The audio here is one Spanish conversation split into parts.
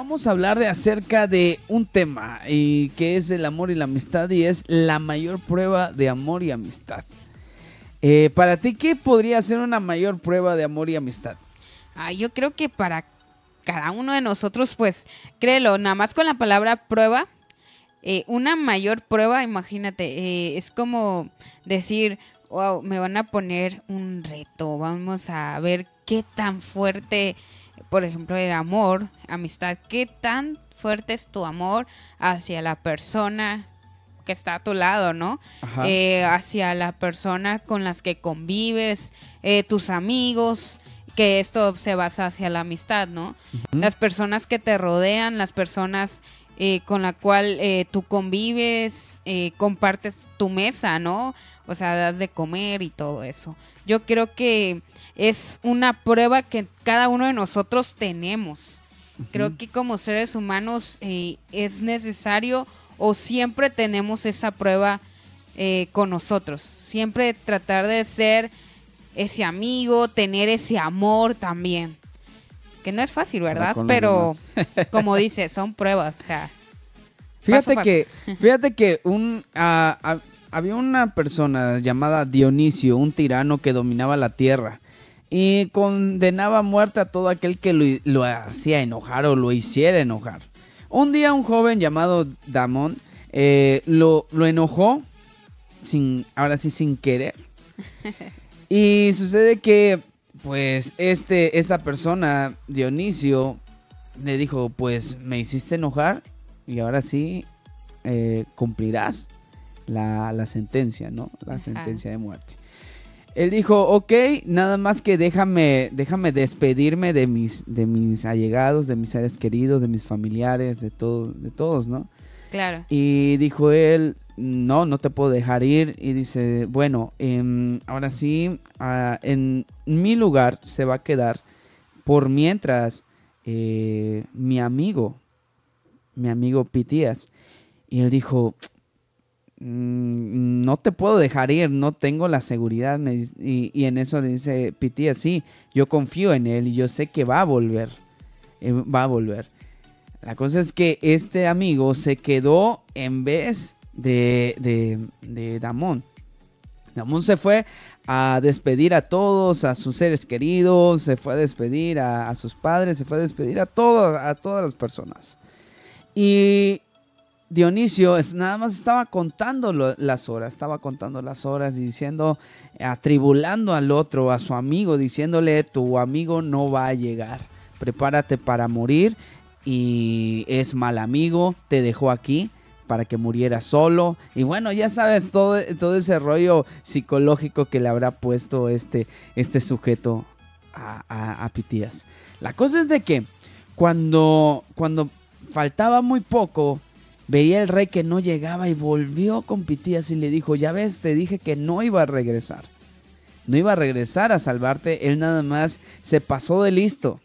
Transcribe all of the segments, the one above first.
Vamos a hablar de acerca de un tema y que es el amor y la amistad y es la mayor prueba de amor y amistad. Eh, para ti, ¿qué podría ser una mayor prueba de amor y amistad? Ah, yo creo que para cada uno de nosotros, pues, créelo, nada más con la palabra prueba, eh, una mayor prueba, imagínate, eh, es como decir, wow, me van a poner un reto, vamos a ver qué tan fuerte, por ejemplo, el amor, amistad, qué tan fuerte es tu amor hacia la persona que está a tu lado, ¿no? Eh, hacia la persona con las que convives, eh, tus amigos, que esto se basa hacia la amistad, ¿no? Las personas que te rodean, las personas eh, con la cual tú convives, compartes tu mesa, ¿no? O sea, das de comer y todo eso. Yo creo que es una prueba que cada uno de nosotros tenemos. Creo que como seres humanos es necesario o siempre tenemos esa prueba eh, con nosotros. Siempre tratar de ser ese amigo, tener ese amor también. Que no es fácil, ¿verdad? Pero como dice, son pruebas, o sea. Fíjate que, fíjate que un había una persona llamada Dionisio, un tirano que dominaba la tierra y condenaba a muerte a todo aquel que lo, lo hacía enojar o lo hiciera enojar. Un día un joven llamado Damon eh, lo, enojó, sin, ahora sí sin querer. Y sucede que, pues, este, esta persona, Dionisio, le dijo, pues, me hiciste enojar y ahora sí eh, cumplirás la, sentencia, ¿no? La sentencia de muerte. Él dijo, ok, nada más que déjame, déjame despedirme de mis, de mis allegados, de mis seres queridos, de mis familiares, de, todo, de todos, ¿no? Claro. Y dijo él, no, no te puedo dejar ir. Y dice, bueno, em, ahora sí, ah, en mi lugar se va a quedar por mientras eh, mi amigo, mi amigo Pitías. Y él dijo, no te puedo dejar ir, no tengo la seguridad. y, en eso dice Pitia, sí, yo confío en él y yo sé que va a volver. Eh, va a volver. La cosa es que este amigo se quedó en vez de, de, de Damón. Damón se fue a despedir a todos, a sus seres queridos, se fue a despedir a, sus padres, se fue a despedir a, a todas las personas. Y Dionisio es, nada más estaba contando las horas, estaba contando las horas y diciendo, atribulando al otro, a su amigo, diciéndole, tu amigo no va a llegar, prepárate para morir y es mal amigo, te dejó aquí para que muriera solo. Y bueno, ya sabes todo, todo ese rollo psicológico que le habrá puesto este, este sujeto a, a, Pitías. La cosa es de que cuando, cuando faltaba muy poco, Veía el rey que no llegaba y volvió con Pitías y le dijo, ya ves, te dije que no iba a regresar. No iba a regresar a salvarte, él nada más se pasó de listo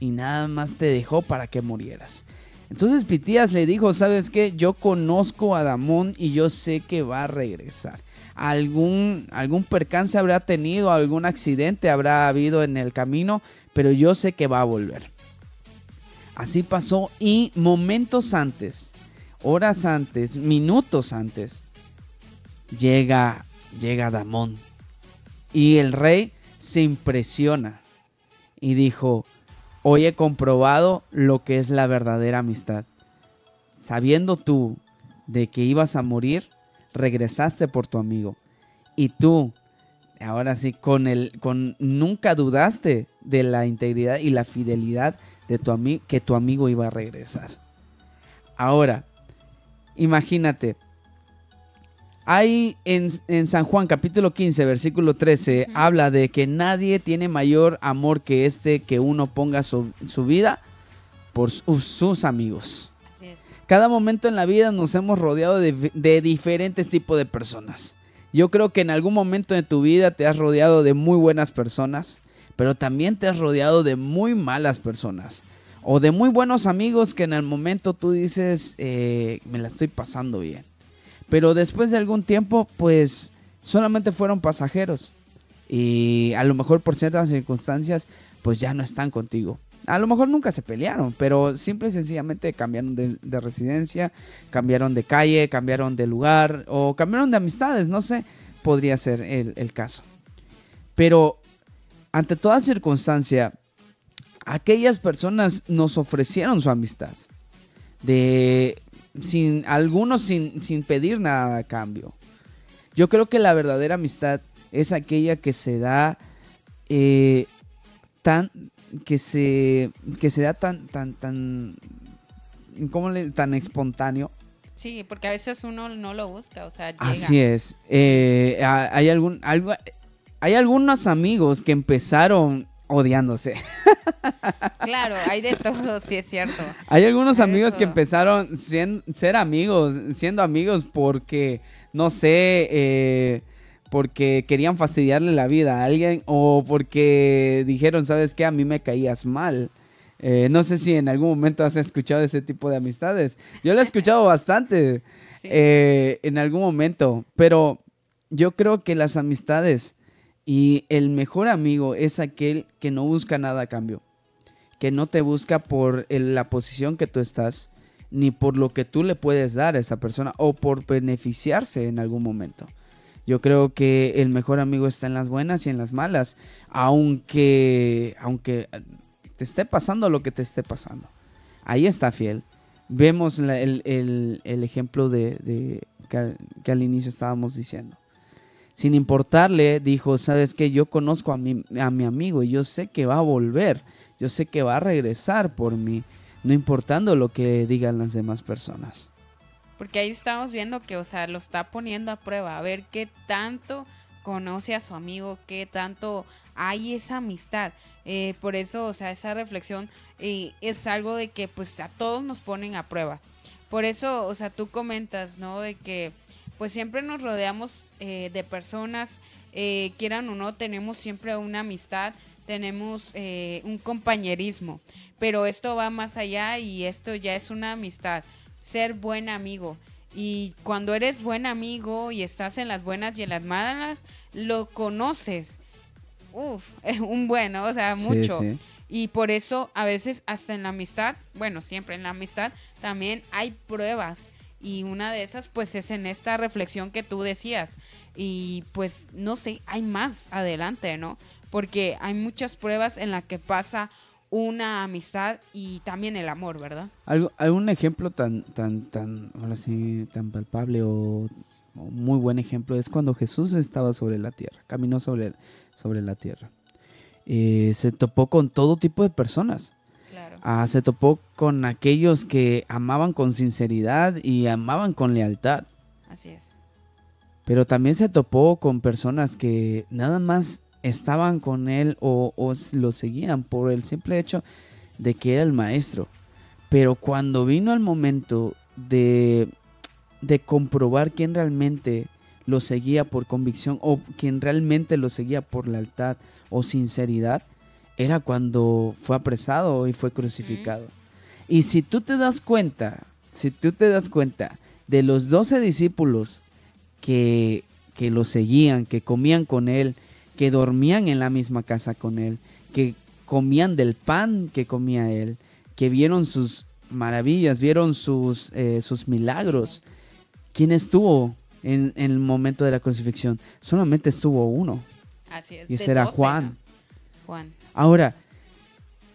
y nada más te dejó para que murieras. Entonces Pitías le dijo, ¿sabes qué? Yo conozco a Damón y yo sé que va a regresar. Algún, algún percance habrá tenido, algún accidente habrá habido en el camino, pero yo sé que va a volver. Así pasó y momentos antes horas antes, minutos antes, llega, llega Damón. Y el rey se impresiona y dijo, hoy he comprobado lo que es la verdadera amistad. Sabiendo tú de que ibas a morir, regresaste por tu amigo. Y tú, ahora sí, con el, con, nunca dudaste de la integridad y la fidelidad de tu amigo, que tu amigo iba a regresar. Ahora, Imagínate. Hay en, San Juan capítulo 15, versículo 13, habla de que nadie tiene mayor amor que este que uno ponga su, vida por sus amigos. Así es. Cada momento en la vida nos hemos rodeado de, de diferentes tipos de personas. Yo creo que en algún momento de tu vida te has rodeado de muy buenas personas, pero también te has rodeado de muy malas personas o de muy buenos amigos que en el momento tú dices, eh, me la estoy pasando bien. Pero después de algún tiempo, pues solamente fueron pasajeros. Y a lo mejor por ciertas circunstancias, pues ya no están contigo. A lo mejor nunca se pelearon, pero simple y sencillamente cambiaron de, de residencia, cambiaron de calle, cambiaron de lugar o cambiaron de amistades, no sé, podría ser el, el caso. Pero ante toda circunstancia, aquellas personas nos ofrecieron su amistad. De sin algunos sin, sin pedir nada a cambio. Yo creo que la verdadera amistad es aquella que se da eh, tan que se que se da tan tan tan ¿cómo le tan espontáneo Sí, porque a veces uno no lo busca, o sea, llega. así es Eh, hay algún algo hay algunos amigos que empezaron odiándose Claro, hay de todo, sí es cierto. Hay algunos amigos que empezaron sien- ser amigos, siendo amigos porque, no sé, eh, porque querían fastidiarle la vida a alguien o porque dijeron, ¿sabes qué? A mí me caías mal. Eh, no sé si en algún momento has escuchado ese tipo de amistades. Yo lo he escuchado bastante Sí. eh, en algún momento, pero yo creo que las amistades y el mejor amigo es aquel que no busca nada a cambio que no te busca por la posición que tú estás, ni por lo que tú le puedes dar a esa persona o por beneficiarse en algún momento. Yo creo que el mejor amigo está en las buenas y en las malas, aunque, aunque te esté pasando lo que te esté pasando. Ahí está fiel. Vemos el, el- el ejemplo de, que, que al inicio estábamos diciendo. Sin importarle, dijo, sabes que yo conozco a mi, a mi amigo y yo sé que va a volver yo sé que va a regresar por mí, no importando lo que digan las demás personas. Porque ahí estamos viendo que, o sea, lo está poniendo a prueba, a ver qué tanto conoce a su amigo, qué tanto hay esa amistad. Eh, por eso, o sea, esa reflexión eh, es algo de que pues a todos nos ponen a prueba. Por eso, o sea, tú comentas, ¿no? De que pues siempre nos rodeamos eh, de personas, eh, quieran o no, tenemos siempre una amistad, tenemos eh, un compañerismo, pero esto va más allá y esto ya es una amistad, ser buen amigo. Y cuando eres buen amigo y estás en las buenas y en las malas, lo conoces. Uf, un bueno, o sea, Sí, mucho. sí. Y por eso a veces hasta en la amistad, bueno, siempre en la amistad también hay pruebas. Y una de esas pues es en esta reflexión que tú decías. Y pues no sé, hay más adelante, ¿no? Porque hay muchas pruebas en las que pasa una amistad y también el amor, ¿verdad? Algo, algún ejemplo tan, tan, tan, ahora sí, tan palpable o, muy buen ejemplo es cuando Jesús estaba sobre la tierra, caminó sobre, sobre la tierra. Eh, se topó con todo tipo de personas. Ah, se topó con aquellos que amaban con sinceridad y amaban con lealtad. Así es. Pero también se topó con personas que nada más estaban con él o, o lo seguían por el simple hecho de que era el maestro. Pero cuando vino el momento de, de comprobar quién realmente lo seguía por convicción o quién realmente lo seguía por lealtad o sinceridad, era cuando fue apresado y fue crucificado. Y si tú te das cuenta, si tú te das cuenta de los doce discípulos que, que lo seguían, que comían con él, que dormían en la misma casa con él, que comían del pan que comía él, que vieron sus maravillas, vieron sus, eh, sus milagros. ¿Quién estuvo en, en el momento de la crucifixión? Solamente estuvo uno, Así es. y ese era 12, Juan. Juan. Ahora,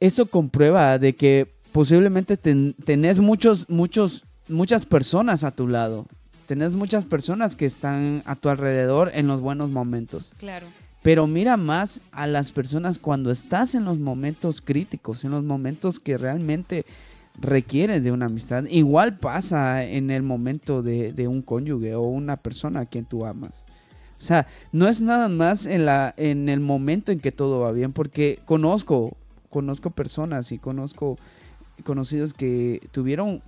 eso comprueba de que posiblemente ten- tenés muchos, muchos, muchas personas a tu lado. Tenés muchas personas que están a tu alrededor en los buenos momentos. Claro. Pero mira más a las personas cuando estás en los momentos críticos, en los momentos que realmente requieres de una amistad. Igual pasa en el momento de, de un cónyuge o una persona a quien tú amas. O sea, no es nada más en, la, en el momento en que todo va bien, porque conozco, conozco personas y conozco conocidos que tuvieron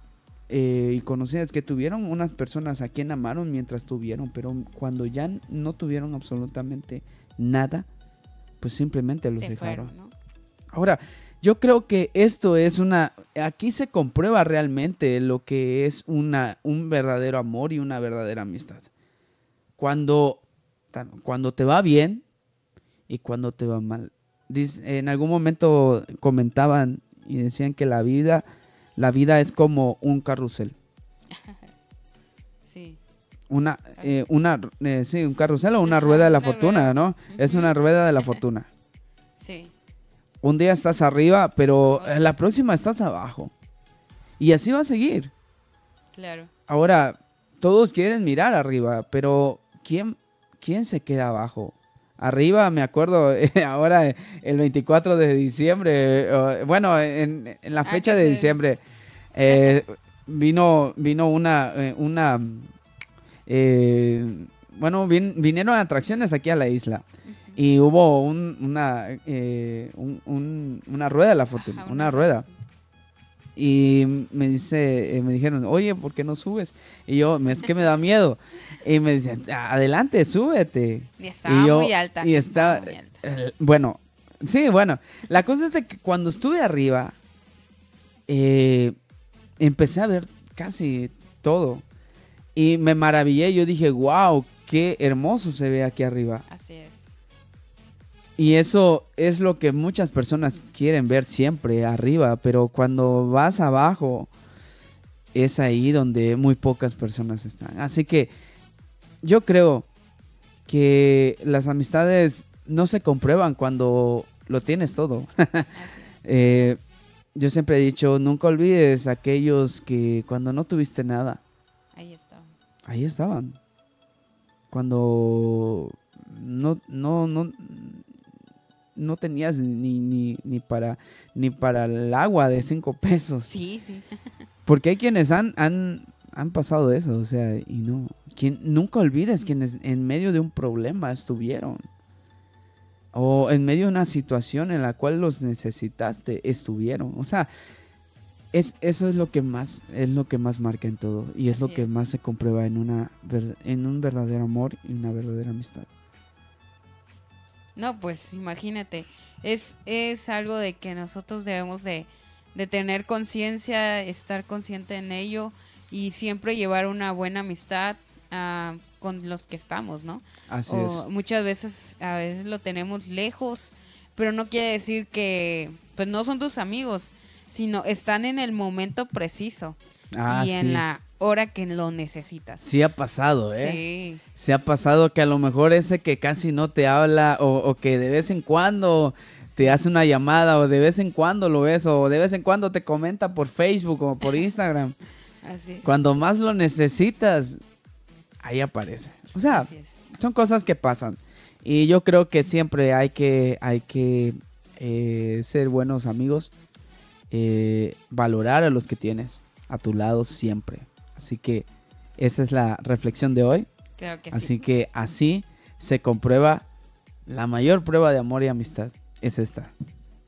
eh, y conocidas que tuvieron unas personas a quien amaron mientras tuvieron, pero cuando ya no tuvieron absolutamente nada, pues simplemente los Se dejaron. fueron, ¿no? Ahora, yo creo que esto es una, aquí se comprueba realmente lo que es una, un verdadero amor y una verdadera amistad. Cuando, cuando te va bien y cuando te va mal. en algún momento comentaban y decían que la vida, la vida es como un carrusel. Sí. Una, eh, una, eh, sí, un carrusel o una rueda de la fortuna, ¿no? Es una rueda de la fortuna. Sí. Un día estás arriba, pero en la próxima estás abajo. Y así va a seguir. Claro. Ahora, todos quieren mirar arriba, pero ¿quién, quién se queda abajo? Arriba, me acuerdo, ahora el 24 de diciembre, eh, bueno, en, la ah, fecha de diciembre, eh, vino, vino una, eh, una bueno, vinieron atracciones aquí a la isla. Y hubo una, una rueda, la fortuna, una rueda. Y me dice, me dijeron, oye, ¿por qué no subes? Y yo, es que me da miedo. Y me dicen, adelante, súbete. Y estaba muy alta. Y estaba, eh, bueno, sí, bueno. La cosa es de que cuando estuve arriba, eh, empecé a ver casi todo. Y me maravillé. Yo dije, wow, qué hermoso se ve aquí arriba. Así es. Y eso es lo que muchas personas quieren ver siempre arriba, pero cuando vas abajo es ahí donde muy pocas personas están. Así que yo creo que las amistades no se comprueban cuando lo tienes todo. Eh, yo siempre he dicho, nunca olvides aquellos que cuando no tuviste nada. Ahí estaban. Ahí estaban. Cuando no, no, no, no tenías ni, ni, ni, para, ni para el agua de cinco pesos. Sí, sí. Porque hay quienes han, han, han pasado eso, o sea, y no. Quien, nunca olvides quienes en medio de un problema estuvieron. O en medio de una situación en la cual los necesitaste, estuvieron. O sea, es, eso es lo que más, es lo que más marca en todo. Y es lo que más se comprueba en una en un verdadero amor y una verdadera amistad. No, pues imagínate. Es, es algo de que nosotros debemos de, de tener conciencia, estar consciente en ello y siempre llevar una buena amistad ah, con los que estamos, ¿no? Así es. Muchas veces, a veces lo tenemos lejos, pero no quiere decir que, pues no son tus amigos, sino están en el momento preciso ah, y en la hora que lo necesitas. Sí ha pasado, ¿eh? Sí. Sí ha pasado que a lo mejor ese que casi no te habla o, o que de vez en cuando te hace una llamada o de vez en cuando lo ves o de vez en cuando te comenta por Facebook o por Instagram. Cuando más lo necesitas, ahí aparece. O sea, son cosas que pasan. Y yo creo que siempre hay que, hay que eh, ser buenos amigos, eh, valorar a los que tienes a tu lado siempre. Así que esa es la reflexión de hoy. así que así se comprueba la mayor prueba de amor y amistad. Es esta.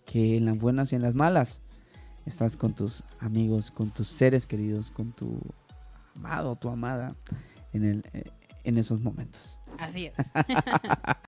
Que en las buenas y en las malas estás con tus amigos, con tus seres queridos, con tu amado, tu amada en, el, eh, en esos momentos. Así es.